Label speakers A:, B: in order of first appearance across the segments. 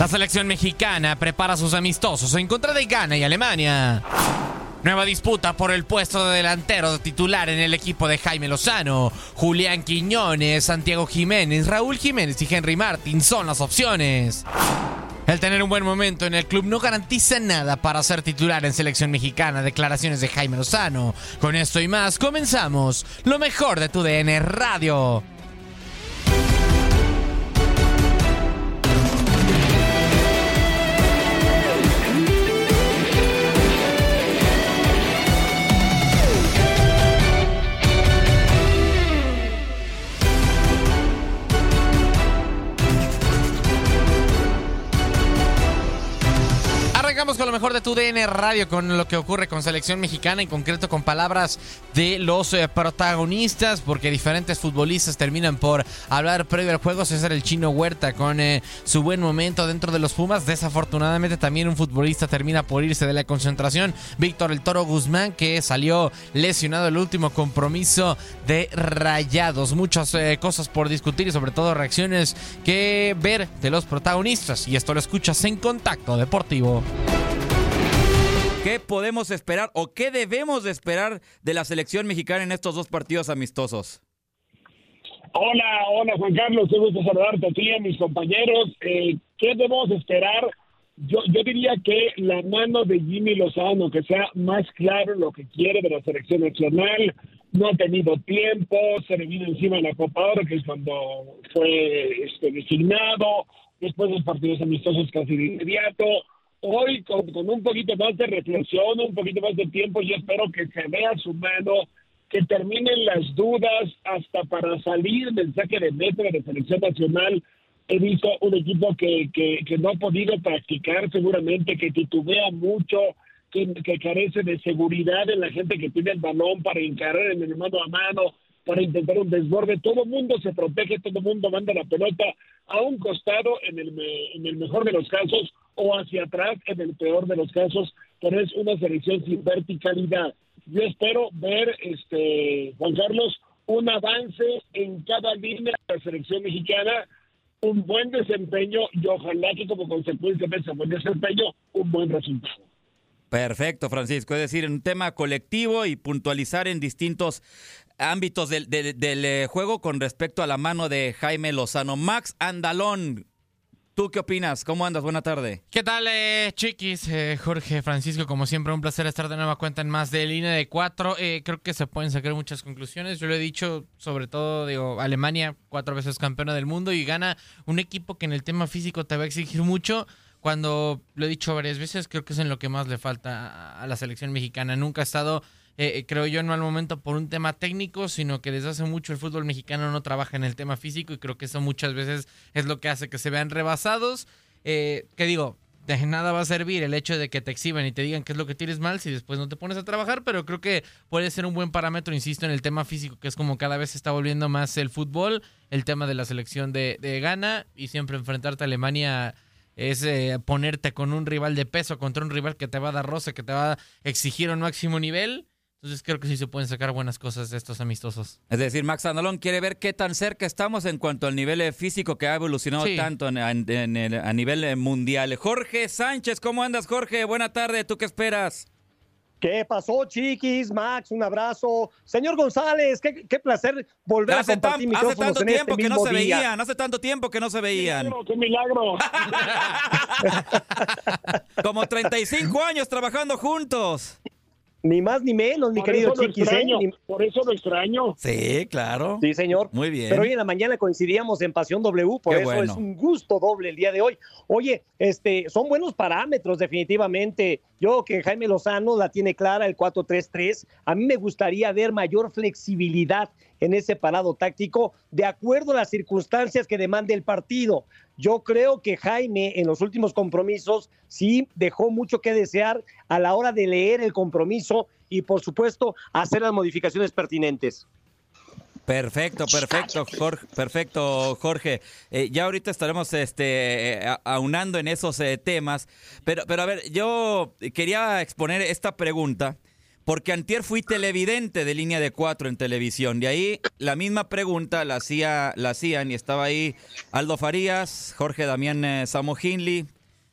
A: La selección mexicana prepara sus amistosos en contra de Ghana y Alemania. Nueva disputa por el puesto de delantero titular en el equipo de Jaime Lozano. Julián Quiñones, Santiago Jiménez, Raúl Jiménez y Henry Martin son las opciones. El tener un buen momento en el club no garantiza nada para ser titular en selección mexicana. Declaraciones de Jaime Lozano. Con esto y más comenzamos lo mejor de tu DN Radio. Con lo mejor de tu DN Radio, con lo que ocurre con selección mexicana, en concreto con palabras de los eh, protagonistas, porque diferentes futbolistas terminan por hablar previo al juego. César el Chino Huerta con eh, su buen momento dentro de los Pumas. Desafortunadamente también un futbolista termina por irse de la concentración. Víctor el Toro Guzmán, que salió lesionado el último compromiso de Rayados. Muchas eh, cosas por discutir y sobre todo reacciones que ver de los protagonistas. Y esto lo escuchas en Contacto Deportivo.
B: ¿Qué podemos esperar o qué debemos de esperar de la selección mexicana en estos dos partidos amistosos?
C: Hola, hola Juan Carlos, qué gusto saludarte a ti y a mis compañeros. Eh, ¿Qué debemos esperar? Yo, yo diría que la mano de Jimmy Lozano, que sea más claro lo que quiere de la selección nacional, no ha tenido tiempo, se le vino encima en la Copa Oro, que es cuando fue este, designado, después de los partidos amistosos casi de inmediato hoy con, un poquito más de reflexión, un poquito más de tiempo, yo espero que se vea su mano, que terminen las dudas hasta para salir del saque de meta de la selección nacional. He visto un equipo que, que, no ha podido practicar seguramente, que titubea mucho, que, que carece de seguridad en la gente que tiene el balón para encarar en el mano a mano, para intentar un desborde. Todo mundo se protege, todo mundo manda la pelota a un costado en el, en el mejor de los casos o hacia atrás en el peor de los casos, pero es una selección sin verticalidad. Yo espero ver, este Juan Carlos, un avance en cada línea de la selección mexicana, un buen desempeño y ojalá que como consecuencia de ese buen desempeño, un buen resultado.
B: Perfecto, Francisco. Es decir, un tema colectivo y puntualizar en distintos ámbitos del, del, del, juego con respecto a la mano de Jaime Lozano. Max Andalón, ¿Tú qué opinas? ¿Cómo andas? Buena tarde.
A: ¿Qué tal, eh, chiquis? Eh, Jorge, Francisco, como siempre, un placer estar de nueva cuenta en más de línea de cuatro. Eh, creo que se pueden sacar muchas conclusiones. Yo lo he dicho, sobre todo, digo, Alemania, cuatro veces campeona del mundo y gana un equipo que en el tema físico te va a exigir mucho. Cuando lo he dicho varias veces, creo que es en lo que más le falta a, la selección mexicana. Nunca ha estado eh, creo yo, no al momento por un tema técnico, sino que desde hace mucho el fútbol mexicano no trabaja en el tema físico y creo que eso muchas veces es lo que hace que se vean rebasados. Eh, que digo, de nada va a servir el hecho de que te exhiban y te digan qué es lo que tienes mal si después no te pones a trabajar, pero creo que puede ser un buen parámetro, insisto, en el tema físico, que es como cada vez se está volviendo más el fútbol, el tema de la selección de, de Ghana y siempre enfrentarte a Alemania es eh, ponerte con un rival de peso contra un rival que te va a dar roce, que te va a exigir un máximo nivel. Entonces creo que sí se pueden sacar buenas cosas de estos amistosos.
B: Es decir, Max Andalón quiere ver qué tan cerca estamos en cuanto al nivel eh, físico que ha evolucionado
A: Sí.
B: tanto en- en- en el- a nivel eh, mundial. Jorge Sánchez, ¿cómo andas, Jorge? Buena tarde, ¿tú qué esperas?
D: ¿Qué pasó, chiquis? Max, un abrazo. Señor González, qué, qué placer volver
B: Hace,
D: a
B: tan-
D: compartir
B: hace
D: micrófonos
B: tanto
D: en
B: tiempo
D: este
B: que no se
D: día.
B: veían, hace tanto tiempo que no se veían.
C: Milagro, ¡Qué milagro!
B: Como 35 años trabajando juntos.
D: Ni más ni menos, mi
C: Por
D: querido chiquis. ¿eh?
C: extraño,
D: Ni-
C: por eso lo extraño.
B: Sí, claro.
D: Sí, señor.
B: Muy bien.
D: Pero hoy en la mañana coincidíamos en Pasión W, por
B: Qué
D: eso
B: bueno.
D: es un gusto doble el día de hoy. Oye, este, son buenos parámetros definitivamente. Yo que Jaime Lozano la tiene clara, el 4-3-3. A mí me gustaría ver mayor flexibilidad en ese parado táctico de acuerdo a las circunstancias que demande el partido. Yo creo que Jaime en los últimos compromisos sí dejó mucho que desear a la hora de leer el compromiso y por supuesto hacer las modificaciones pertinentes.
B: Perfecto, perfecto, Jorge, perfecto, Jorge. Eh, ya ahorita estaremos este, eh, aunando en esos eh, temas, pero, pero a ver, yo quería exponer esta pregunta porque antier fui televidente de línea de cuatro en televisión. De ahí la misma pregunta la, hacía, la hacían y estaba ahí Aldo Farías, Jorge Damián eh,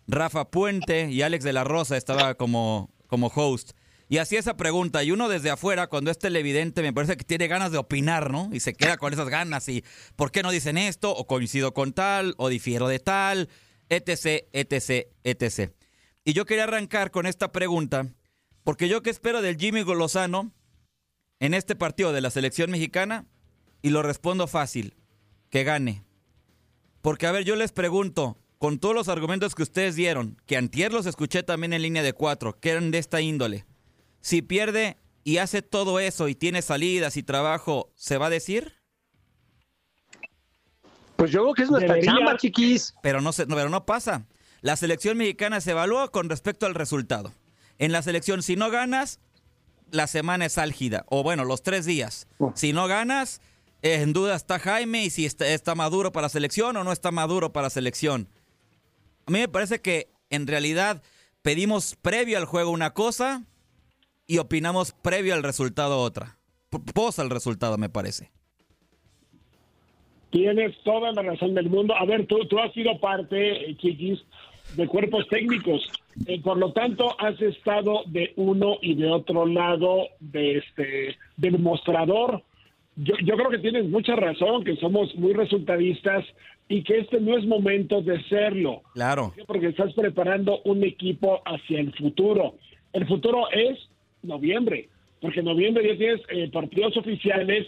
B: Rafa Puente y Alex de la Rosa estaba como, como host. Y hacía esa pregunta, y uno desde afuera, cuando es televidente, me parece que tiene ganas de opinar, ¿no? Y se queda con esas ganas, y ¿por qué no dicen esto? O coincido con tal, o difiero de tal, etc, etc, etc. Y yo quería arrancar con esta pregunta, porque yo qué espero del Jimmy Golozano en este partido de la selección mexicana, y lo respondo fácil, que gane. Porque, a ver, yo les pregunto, con todos los argumentos que ustedes dieron, que antier los escuché también en línea de cuatro, que eran de esta índole, si pierde y hace todo eso y tiene salidas y trabajo, ¿se va a decir?
D: Pues yo creo que es nuestra
C: Debería.
D: chamba, chiquis.
B: Pero no, se, no, pero no pasa. La selección mexicana se evalúa con respecto al resultado. En la selección, si no ganas, la semana es álgida. O bueno, los tres días. Si no ganas, eh, en duda está Jaime y si está, está maduro para selección o no está maduro para selección. A mí me parece que en realidad pedimos previo al juego una cosa y opinamos previo al resultado otra. P- Pos al resultado, me parece.
C: Tienes toda la razón del mundo. A ver, tú, tú has sido parte, eh, Chiquis, de cuerpos técnicos. Por lo tanto, has estado de uno y de otro lado de este del mostrador. Yo, yo creo que tienes mucha razón, que somos muy resultadistas y que este no es momento de serlo.
B: Claro.
C: Porque estás preparando un equipo hacia el futuro. El futuro es noviembre, porque en noviembre ya tienes eh, partidos oficiales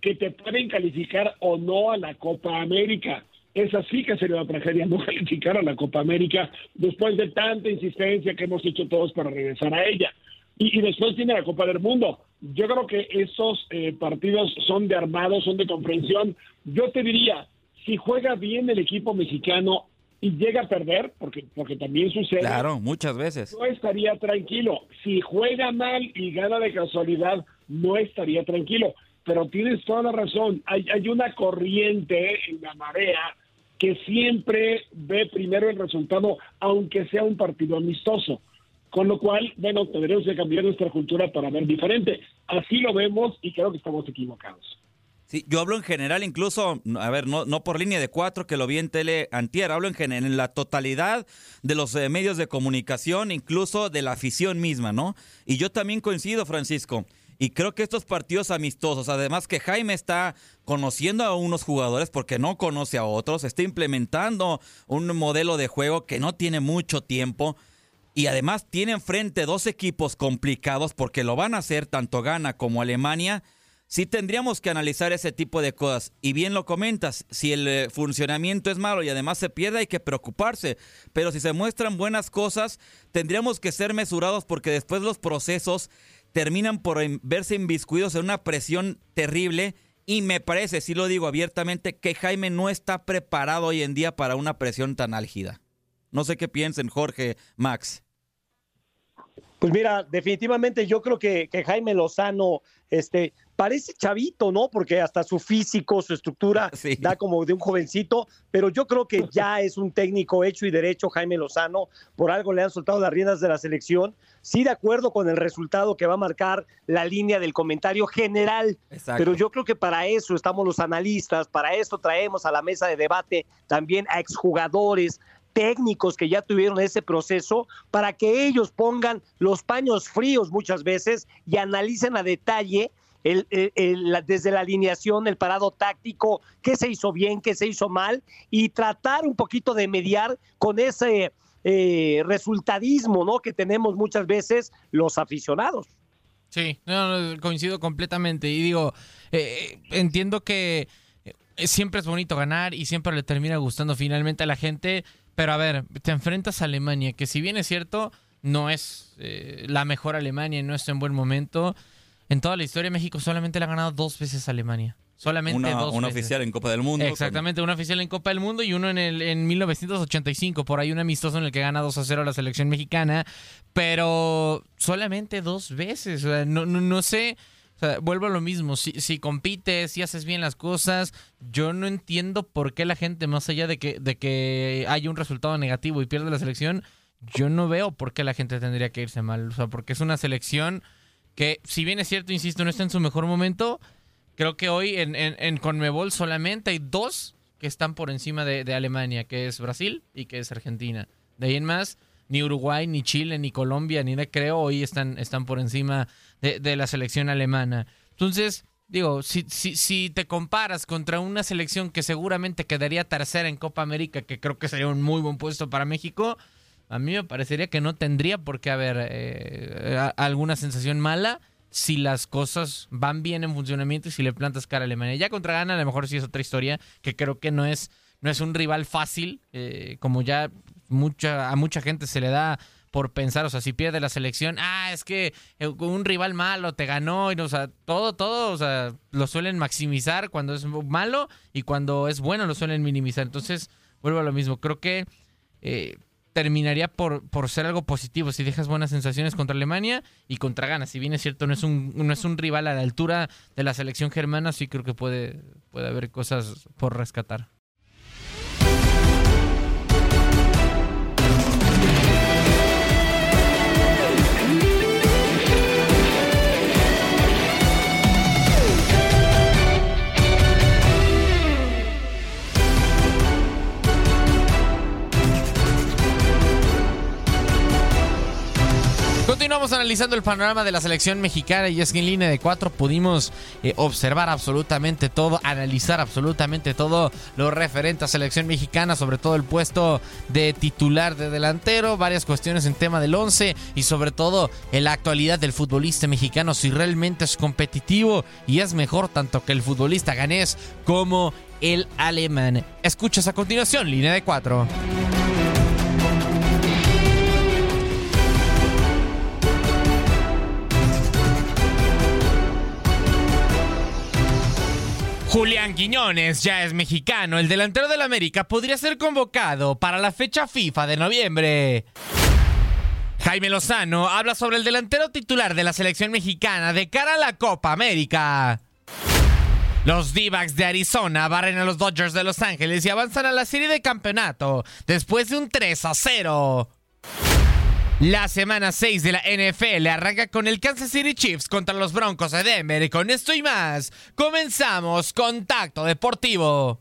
C: que te pueden calificar o no a la Copa América. Es así que sería una tragedia no calificar a la Copa América después de tanta insistencia que hemos hecho todos para regresar a ella. Y, y después tiene la Copa del Mundo. Yo creo que esos eh, partidos son de armado, son de comprensión. Yo te diría, si juega bien el equipo mexicano y llega a perder, porque, porque también sucede,
B: Claro, muchas veces.
C: no estaría tranquilo. Si juega mal y gana de casualidad, no estaría tranquilo. Pero tienes toda la razón. Hay, hay una corriente en la marea que siempre ve primero el resultado, aunque sea un partido amistoso. Con lo cual, bueno, tendremos que cambiar nuestra cultura para ver diferente. Así lo vemos y creo que estamos equivocados.
B: Sí, yo hablo en general, incluso, a ver, no, no por línea de cuatro que lo vi en tele antier, hablo en, gen- en la totalidad de los eh, medios de comunicación, incluso de la afición misma, ¿no? Y yo también coincido, Francisco. Y creo que estos partidos amistosos, además que Jaime está conociendo a unos jugadores porque no conoce a otros, está implementando un modelo de juego que no tiene mucho tiempo y además tiene enfrente dos equipos complicados porque lo van a hacer tanto Ghana como Alemania. Sí tendríamos que analizar ese tipo de cosas. Y bien lo comentas, si el eh, funcionamiento es malo y además se pierde, hay que preocuparse. Pero si se muestran buenas cosas, tendríamos que ser mesurados porque después los procesos terminan por verse inviscuidos en una presión terrible. Y me parece, si lo digo abiertamente, que Jaime no está preparado hoy en día para una presión tan álgida. No sé qué piensen, Jorge, Max.
D: Pues mira, definitivamente yo creo que, que Jaime Lozano este, parece chavito, ¿no? Porque hasta su físico, su estructura da como de un jovencito, pero yo creo que ya es un técnico hecho y derecho, Jaime Lozano, por algo le han soltado las riendas de la selección, sí de acuerdo con el resultado que va a marcar la línea del comentario general, pero yo creo que para eso estamos los analistas, para eso traemos a la mesa de debate también a exjugadores, técnicos que ya tuvieron ese proceso para que ellos pongan los paños fríos muchas veces y analicen a detalle el, desde la alineación, el parado táctico, qué se hizo bien, qué se hizo mal y tratar un poquito de mediar con ese eh, resultadismo ¿no? que tenemos muchas veces los aficionados.
A: Sí, coincido completamente y digo, eh, entiendo que eh, siempre es bonito ganar y siempre le termina gustando finalmente a la gente, pero a ver, te enfrentas a Alemania, que si bien es cierto, no es eh, la mejor Alemania no está en buen momento. En toda la historia, México solamente le ha ganado dos veces a Alemania. Solamente
B: una,
A: dos
B: una oficial en Copa del Mundo.
A: Exactamente, una oficial en Copa del Mundo y uno en el en 1985. Por ahí un amistoso en el que gana 2 a 0 la selección mexicana. Pero solamente dos veces. no, no, no sé vuelvo a lo mismo. Si, si compites, si haces bien las cosas, yo no entiendo por qué la gente, más allá de que, de que haya un resultado negativo y pierde la selección, yo no veo por qué la gente tendría que irse mal. O sea, porque es una selección que, si bien es cierto, insisto, no está en su mejor momento, creo que hoy en, en, Conmebol solamente hay dos que están por encima de, de Alemania, que es Brasil y que es Argentina. De ahí en más ni Uruguay, ni Chile, ni Colombia, ni creo, hoy están, están por encima de, la selección alemana. Entonces, digo, si, si, si te comparas contra una selección que seguramente quedaría tercera en Copa América, que creo que sería un muy buen puesto para México, a mí me parecería que no tendría por qué haber eh, alguna sensación mala si las cosas van bien en funcionamiento y si le plantas cara a Alemania. Ya contra Ghana a lo mejor sí es otra historia, que creo que no es, no es un rival fácil, eh, como ya mucha, a mucha gente se le da por pensar, o sea, si pierde la selección, ah, es que eh, un rival malo te ganó, y, o sea, todo, todo, o sea, lo suelen maximizar cuando es malo y cuando es bueno lo suelen minimizar. Entonces, vuelvo a lo mismo, creo que eh, terminaría por, por ser algo positivo si dejas buenas sensaciones contra Alemania y contra Ghana. Si bien es cierto, no es un, no es un rival a la altura de la selección germana, sí creo que puede, puede haber cosas por rescatar. Analizando el panorama de la selección mexicana y es que en línea de cuatro pudimos eh, observar absolutamente todo, analizar absolutamente todo lo referente a selección mexicana, sobre todo el puesto de titular de delantero, varias cuestiones en tema del 11 y sobre todo en la actualidad del futbolista mexicano, si realmente es competitivo y es mejor tanto que el futbolista ganés como el alemán. Escuchas a continuación, línea de cuatro. Julián Quiñones ya es mexicano. El delantero del América podría ser convocado para la fecha FIFA de noviembre. Jaime Lozano habla sobre el delantero titular de la selección mexicana de cara a la Copa América. Los d de Arizona barren a los Dodgers de Los Ángeles y avanzan a la serie de campeonato después de un 3 a 0. La semana 6 de la NFL arranca con el Kansas City Chiefs contra los Broncos de Denver y con esto y más comenzamos Contacto Deportivo.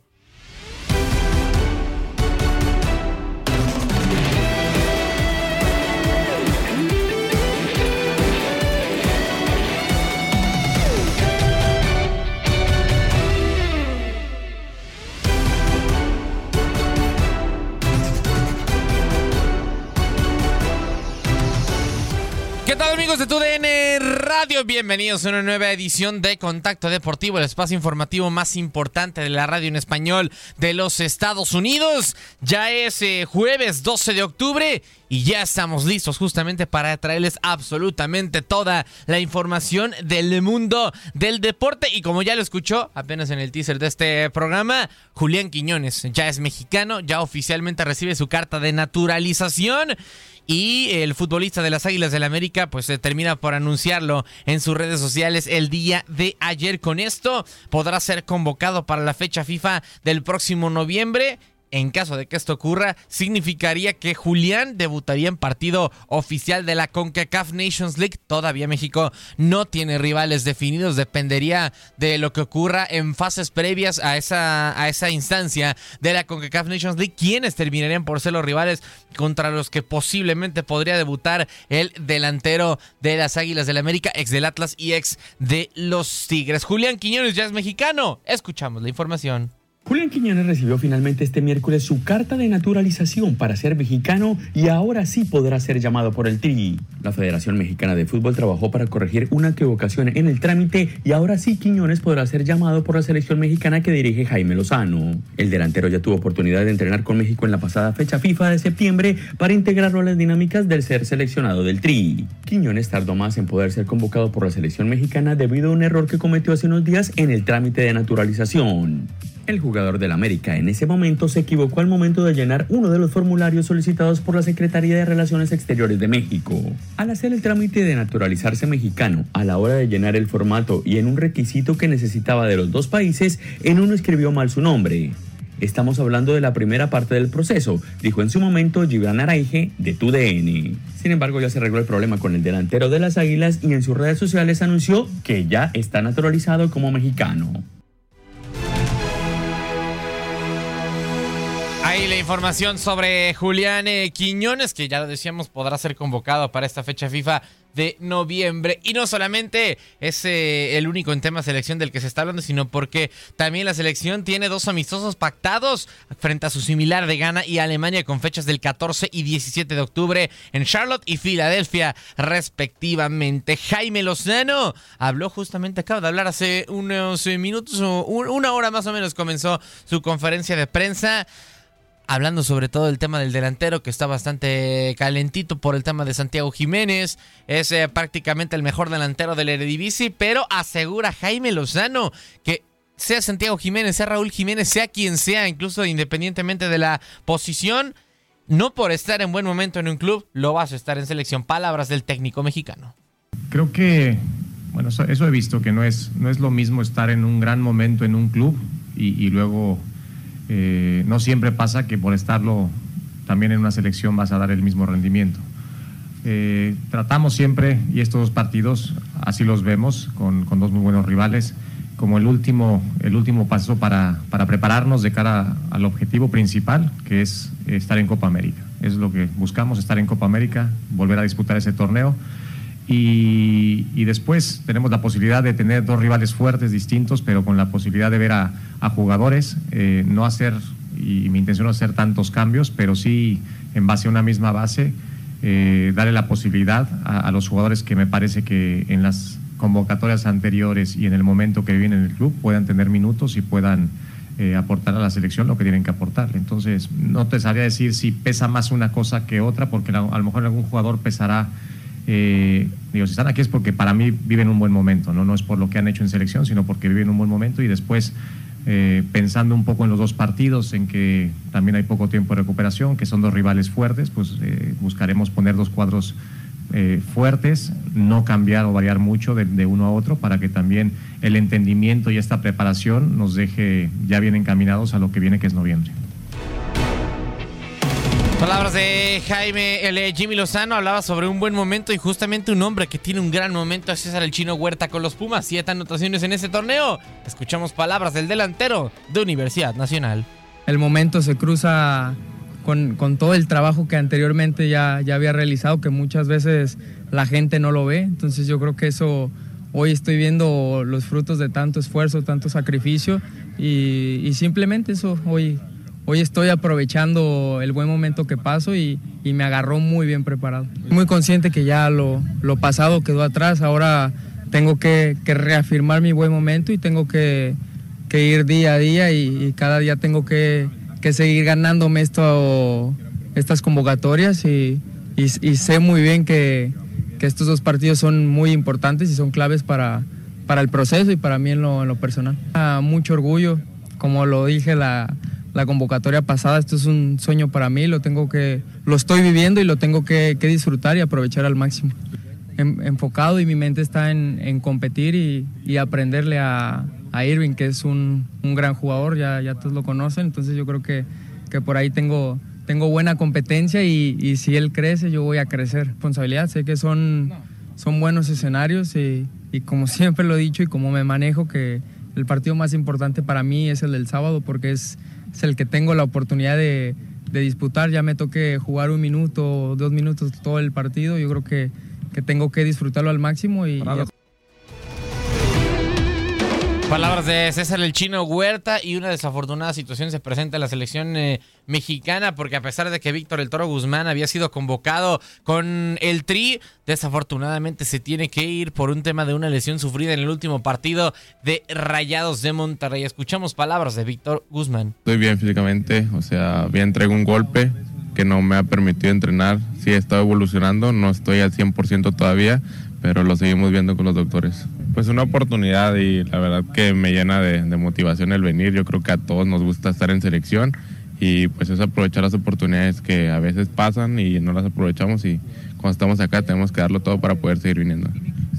A: Tu DN Radio, bienvenidos a una nueva edición de Contacto Deportivo, el espacio informativo más importante de la radio en español de los Estados Unidos. Ya es eh, jueves 12 de octubre y ya estamos listos justamente para traerles absolutamente toda la información del mundo del deporte. Y como ya lo escuchó apenas en el teaser de este programa, Julián Quiñones ya es mexicano, ya oficialmente recibe su carta de naturalización. Y el futbolista de las Águilas del la América pues se termina por anunciarlo en sus redes sociales el día de ayer. Con esto podrá ser convocado para la fecha FIFA del próximo noviembre en caso de que esto ocurra, significaría que Julián debutaría en partido oficial de la CONCACAF Nations League. Todavía México no tiene rivales definidos, dependería de lo que ocurra en fases previas a esa, a esa instancia de la CONCACAF Nations League, quienes terminarían por ser los rivales contra los que posiblemente podría debutar el delantero de las Águilas del América, ex del Atlas y ex de los Tigres. Julián Quiñones ya es mexicano. Escuchamos la información.
E: Julián Quiñones recibió finalmente este miércoles su carta de naturalización para ser mexicano y ahora sí podrá ser llamado por el Tri. La Federación Mexicana de Fútbol trabajó para corregir una equivocación en el trámite y ahora sí Quiñones podrá ser llamado por la selección mexicana que dirige Jaime Lozano. El delantero ya tuvo oportunidad de entrenar con México en la pasada fecha FIFA de septiembre para integrarlo a las dinámicas del ser seleccionado del Tri. Quiñones tardó más en poder ser convocado por la selección mexicana debido a un error que cometió hace unos días en el trámite de naturalización. El jugador del América en ese momento se equivocó al momento de llenar uno de los formularios solicitados por la Secretaría de Relaciones Exteriores de México. Al hacer el trámite de naturalizarse mexicano, a la hora de llenar el formato y en un requisito que necesitaba de los dos países, en uno escribió mal su nombre. Estamos hablando de la primera parte del proceso, dijo en su momento Gibran Araige de TUDN. Sin embargo, ya se arregló el problema con el delantero de las Águilas y en sus redes sociales anunció que ya está naturalizado como mexicano.
A: Ahí la información sobre Julián eh, Quiñones, que ya lo decíamos, podrá ser convocado para esta fecha FIFA de noviembre. Y no solamente es eh, el único en tema selección del que se está hablando, sino porque también la selección tiene dos amistosos pactados frente a su similar de Ghana y Alemania con fechas del 14 y 17 de octubre en Charlotte y Filadelfia respectivamente. Jaime Lozano habló justamente, acaba de hablar hace unos minutos o una hora más o menos comenzó su conferencia de prensa hablando sobre todo del tema del delantero que está bastante calentito por el tema de Santiago Jiménez. Es eh, prácticamente el mejor delantero del Eredivisie, pero asegura Jaime Lozano que sea Santiago Jiménez, sea Raúl Jiménez, sea quien sea, incluso independientemente de la posición, no por estar en buen momento en un club, lo vas a estar en selección. Palabras del técnico mexicano.
F: Creo que, bueno, eso, he visto, que no es, no es lo mismo estar en un gran momento en un club y luego eh, no siempre pasa que por estarlo también en una selección vas a dar el mismo rendimiento. Eh, tratamos siempre, y estos dos partidos así los vemos, con, dos muy buenos rivales, como el último, el último paso para, para, prepararnos de cara al objetivo principal, que es estar en Copa América. Es lo que buscamos, estar en Copa América, volver a disputar ese torneo. Y, después tenemos la posibilidad de tener dos rivales fuertes, distintos, pero con la posibilidad de ver a, jugadores, eh, no hacer, y mi intención no hacer tantos cambios, pero sí en base a una misma base, eh, darle la posibilidad a, los jugadores que me parece que en las convocatorias anteriores y en el momento que viven en el club puedan tener minutos y puedan eh, aportar a la selección lo que tienen que aportar. Entonces, no te sabría decir si pesa más una cosa que otra, porque a lo mejor algún jugador pesará eh, digo, si están aquí es porque para mí viven un buen momento, ¿no? no es por lo que han hecho en selección, sino porque viven un buen momento y después eh, pensando un poco en los dos partidos, en que también hay poco tiempo de recuperación, que son dos rivales fuertes, pues eh, buscaremos poner dos cuadros fuertes, no cambiar o variar mucho de, uno a otro para que también el entendimiento y esta preparación nos deje ya bien encaminados a lo que viene que es noviembre.
A: Palabras de Jaime, eh, Jimmy Lozano hablaba sobre un buen momento y justamente un hombre que tiene un gran momento es César el Chino Huerta con los Pumas. Siete anotaciones en ese torneo. Escuchamos palabras del delantero de Universidad Nacional.
G: El momento se cruza con, todo el trabajo que anteriormente ya, ya había realizado, que muchas veces la gente no lo ve. Entonces yo creo que eso, hoy estoy viendo los frutos de tanto esfuerzo, tanto sacrificio y, y simplemente eso hoy hoy estoy aprovechando el buen momento que paso y, me agarró muy bien preparado. Muy consciente que ya lo, pasado quedó atrás, ahora tengo que, reafirmar mi buen momento y tengo que, ir día a día y, cada día tengo que, seguir ganándome esto, estas convocatorias y, sé muy bien que, estos dos partidos son muy importantes y son claves para, para el proceso y para mí en lo, personal. Ah, mucho orgullo, como lo dije la, convocatoria pasada, esto es un sueño para mí, lo tengo que, lo estoy viviendo y lo tengo que disfrutar y aprovechar al máximo enfocado y mi mente está en, competir y, aprenderle a, Irving, que es un, gran jugador, ya, todos lo conocen, entonces yo creo que, por ahí tengo, buena competencia y, si él crece, yo voy a crecer. Responsabilidad, sé que son, son buenos escenarios y, como siempre lo he dicho y como me manejo, que el partido más importante para mí es el del sábado porque es, es el que tengo la oportunidad de, de disputar, ya me toque jugar un minuto, dos minutos todo el partido, yo creo que que tengo que disfrutarlo al máximo y...
A: Palabras de César el Chino Huerta y una desafortunada situación se presenta en la selección eh, mexicana porque a pesar de que Víctor el Toro Guzmán había sido convocado con el Tri, desafortunadamente se tiene que ir por un tema de una lesión sufrida en el último partido de Rayados de Monterrey. Escuchamos palabras de Víctor Guzmán.
H: Estoy bien físicamente, o sea, bien traigo un golpe, que no me ha permitido entrenar. Sí he estado evolucionando, no estoy al 100% todavía, pero lo seguimos viendo con los doctores. Pues una oportunidad y la verdad que me llena de, motivación el venir. Yo creo que a todos nos gusta estar en selección y pues es aprovechar las oportunidades que a veces pasan y no las aprovechamos y cuando estamos acá tenemos que darlo todo para poder seguir viniendo.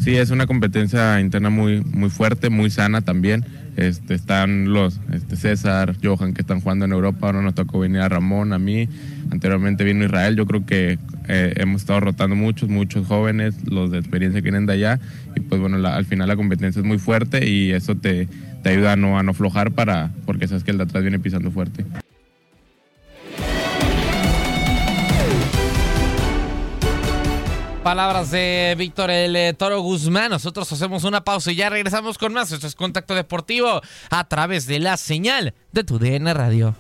H: Sí, es una competencia interna muy, muy fuerte, muy sana también. Este, están los este, César, Johan que están jugando en Europa, ahora nos tocó venir a Ramón, a mí, anteriormente vino Israel, yo creo que eh, hemos estado rotando muchos, muchos jóvenes, los de experiencia que vienen de allá y pues bueno, al final la competencia es muy fuerte y eso te, te ayuda a no, a no aflojar para, porque sabes que el de atrás viene pisando fuerte.
A: Palabras de Víctor el eh, Toro Guzmán. Nosotros hacemos una pausa y ya regresamos con más. Esto es Contacto Deportivo a través de la señal de tu DN Radio.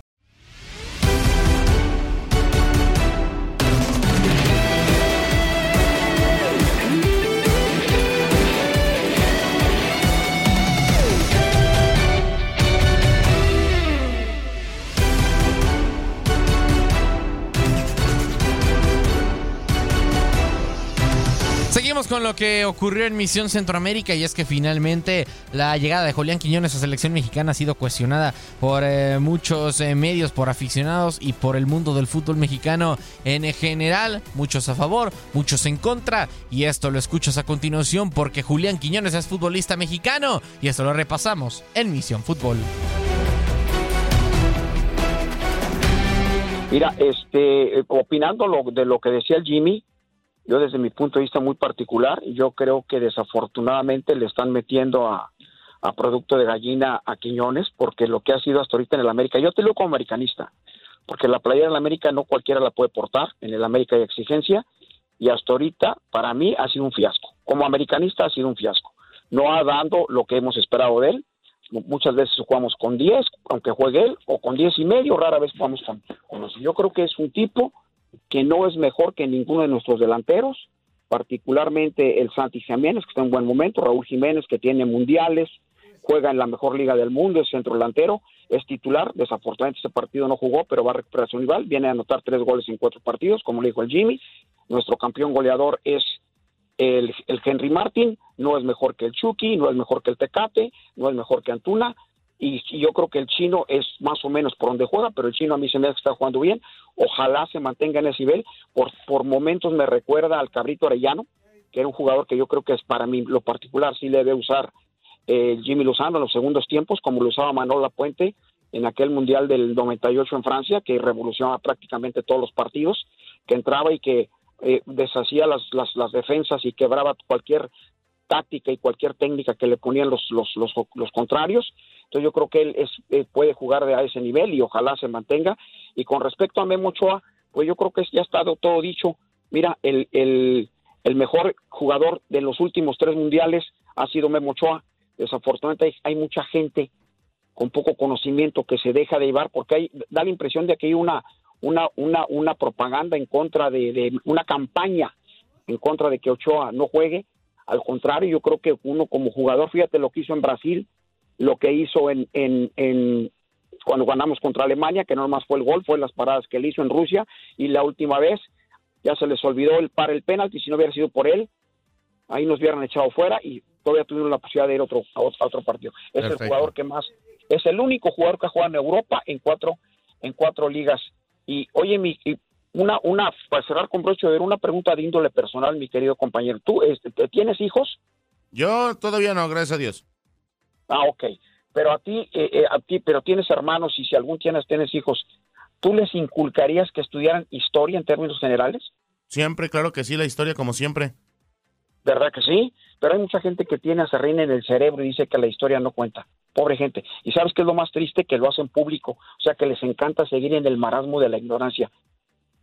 A: Con lo que ocurrió en Misión Centroamérica y es que finalmente la llegada de Julián Quiñones a selección mexicana ha sido cuestionada por eh, muchos eh, medios, por aficionados y por el mundo del fútbol mexicano en general. Muchos a favor, muchos en contra y esto lo escuchas a continuación porque Julián Quiñones es futbolista mexicano y esto lo repasamos en Misión Fútbol.
I: Mira, este, opinando de lo que decía el Jimmy, yo desde mi punto de vista muy particular, yo creo que desafortunadamente le están metiendo a, producto de gallina a Quiñones, porque lo que ha sido hasta ahorita en el América, yo te lo como americanista, porque la playera en el América no cualquiera la puede portar, en el América hay exigencia, y hasta ahorita para mí ha sido un fiasco. Como americanista ha sido un fiasco. No ha dado lo que hemos esperado de él. Muchas veces jugamos con 10, aunque juegue él, o con 10 y medio, rara vez jugamos con, con Yo creo que es un tipo que no es mejor que ninguno de nuestros delanteros, particularmente el Santi Jiménez, que está en buen momento, Raúl Jiménez, que tiene mundiales, juega en la mejor liga del mundo, es centro delantero, es titular, desafortunadamente este partido no jugó, pero va a recuperar su viene a anotar tres goles en cuatro partidos, como le dijo el Jimmy, nuestro campeón goleador es el, el Henry Martin, no es mejor que el Chucky, no es mejor que el Tecate, no es mejor que Antuna, y yo creo que el chino es más o menos por donde juega, pero el chino a mí se me hace que está jugando bien. Ojalá se mantenga en ese nivel. Por, por momentos me recuerda al Cabrito Arellano, que era un jugador que yo creo que es para mí lo particular, sí le debe usar eh, Jimmy Lozano en los segundos tiempos, como lo usaba Manolo Puente en aquel Mundial del 98 en Francia, que revolucionaba prácticamente todos los partidos, que entraba y que eh, deshacía las, las, las defensas y quebraba cualquier táctica y cualquier técnica que le ponían los, los, los, los contrarios. Entonces yo creo que él es, eh, puede jugar a ese nivel y ojalá se mantenga. Y con respecto a Memo Ochoa, pues yo creo que ya está todo dicho. Mira, el, el, el mejor jugador de los últimos tres mundiales ha sido Memo Ochoa. Desafortunadamente hay, mucha gente con poco conocimiento que se deja de llevar porque hay, da la impresión de que hay una, una, una, una propaganda en contra de, de una campaña en contra de que Ochoa no juegue. Al contrario, yo creo que uno como jugador, fíjate lo que hizo en Brasil, lo que hizo en, en, en cuando ganamos contra Alemania, que no más fue el gol, fue las paradas que él hizo en Rusia, y la última vez ya se les olvidó el para el penalti, si no hubiera sido por él, ahí nos hubieran echado fuera y todavía tuvieron la posibilidad de ir otro, a otro, a otro partido. Es
J: Perfecto.
I: el jugador que más, es el único jugador que ha jugado en Europa en cuatro, en cuatro ligas. Y oye, mi, y una, una, para cerrar con broche de una pregunta de índole personal, mi querido compañero. ¿Tú este, tienes hijos?
J: Yo todavía no, gracias a Dios.
I: Ah, ok. Pero a ti, eh, eh, a ti, pero tienes hermanos y si algún tienes, tienes hijos, ¿tú les inculcarías que estudiaran historia en términos generales?
J: Siempre, claro que sí, la historia como siempre.
I: ¿Verdad que sí? Pero hay mucha gente que tiene a Serrín en el cerebro y dice que la historia no cuenta. Pobre gente. ¿Y sabes qué es lo más triste? Que lo hacen público. O sea, que les encanta seguir en el marasmo de la ignorancia.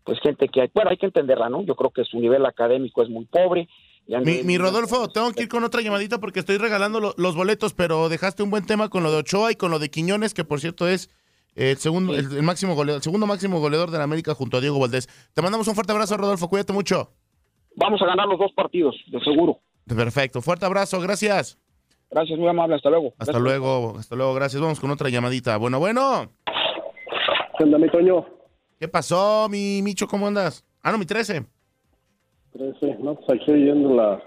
I: Pues gente que hay, bueno, hay que entenderla, ¿no? Yo creo que su nivel académico es muy pobre.
J: Mi, mi Rodolfo, tengo que ir con otra llamadita porque estoy regalando lo- los boletos, pero dejaste un buen tema con lo de Ochoa y con lo de Quiñones, que por cierto es el segundo, el, el máximo goleador, el segundo máximo goleador de la América junto a Diego Valdés. Te mandamos un fuerte abrazo, Rodolfo, cuídate mucho.
I: Vamos a ganar los dos partidos, de seguro.
J: Perfecto, fuerte abrazo, gracias.
I: Gracias, muy amable, hasta luego.
J: Hasta luego, hasta luego, gracias. Vamos con otra llamadita. Bueno, bueno.
K: ¿Qué onda, mi Toño?
J: ¿Qué pasó, mi Micho? ¿Cómo andas? Ah, no, mi 13.
K: 13. No, pues aquí oyendo la,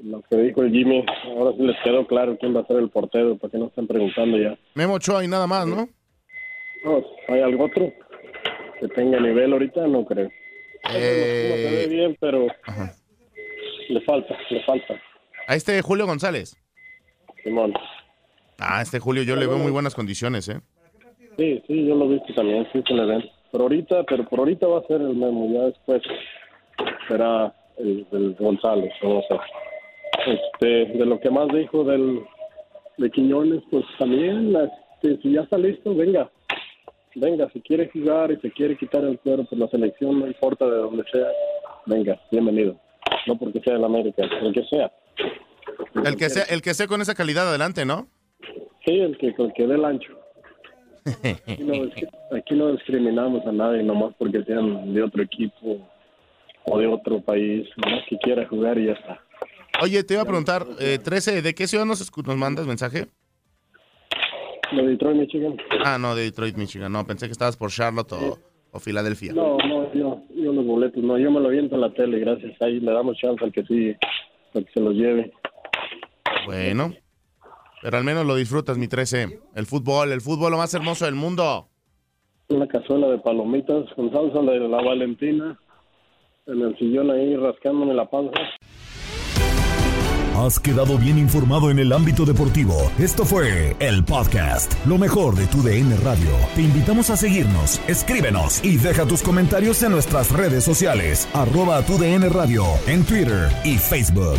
K: lo que dijo el Jimmy. Ahora sí les quedó claro quién va a ser el portero, para que no estén preguntando ya.
J: Memo Ochoa y nada más, ¿no?
K: No, ¿hay algo otro que tenga nivel ahorita? No creo.
J: Eh,
K: No se ve bien, pero le falta, le falta.
J: A este Julio González.
K: Simón.
J: Ah, este Julio yo le veo muy buenas condiciones, ¿eh?
K: Sí, sí, yo lo he visto también, sí se le ven. Pero ahorita, pero por ahorita va a ser el Memo, ya después será el, el González, no sé. Este, de lo que más dijo del de Quiñones, pues también, este, si ya está listo, venga, venga, si quiere jugar y se quiere quitar el cuero por la selección, no importa de donde sea, venga, bienvenido. No porque sea del América, el que sea.
J: El que sea, el que sea con esa calidad adelante, ¿no?
K: Sí, el que, el que dé el ancho. Aquí no, aquí no discriminamos a nadie nomás porque sean de otro equipo o de otro país, nomás que quiera jugar y ya está.
J: Oye, te iba a preguntar, eh, 13, ¿de qué ciudad nos, nos mandas mensaje?
K: De Detroit, Michigan.
J: Ah, no, de Detroit, Michigan. No, pensé que estabas por Charlotte o, o Filadelfia.
K: No, no, yo, yo los boletos, no, yo me lo aviento en la tele, gracias. Ahí le damos chance al que sí, al que se los lleve.
J: Bueno, pero al menos lo disfrutas, mi 13. El fútbol, el fútbol lo más hermoso del mundo.
K: Una cazuela de palomitas con salsa de la Valentina, en el sillón ahí rascándome la panza.
L: Has quedado bien informado en el ámbito deportivo. Esto fue el podcast, lo mejor de tu DN Radio. Te invitamos a seguirnos, escríbenos y deja tus comentarios en nuestras redes sociales, arroba tu DN Radio, en Twitter y Facebook.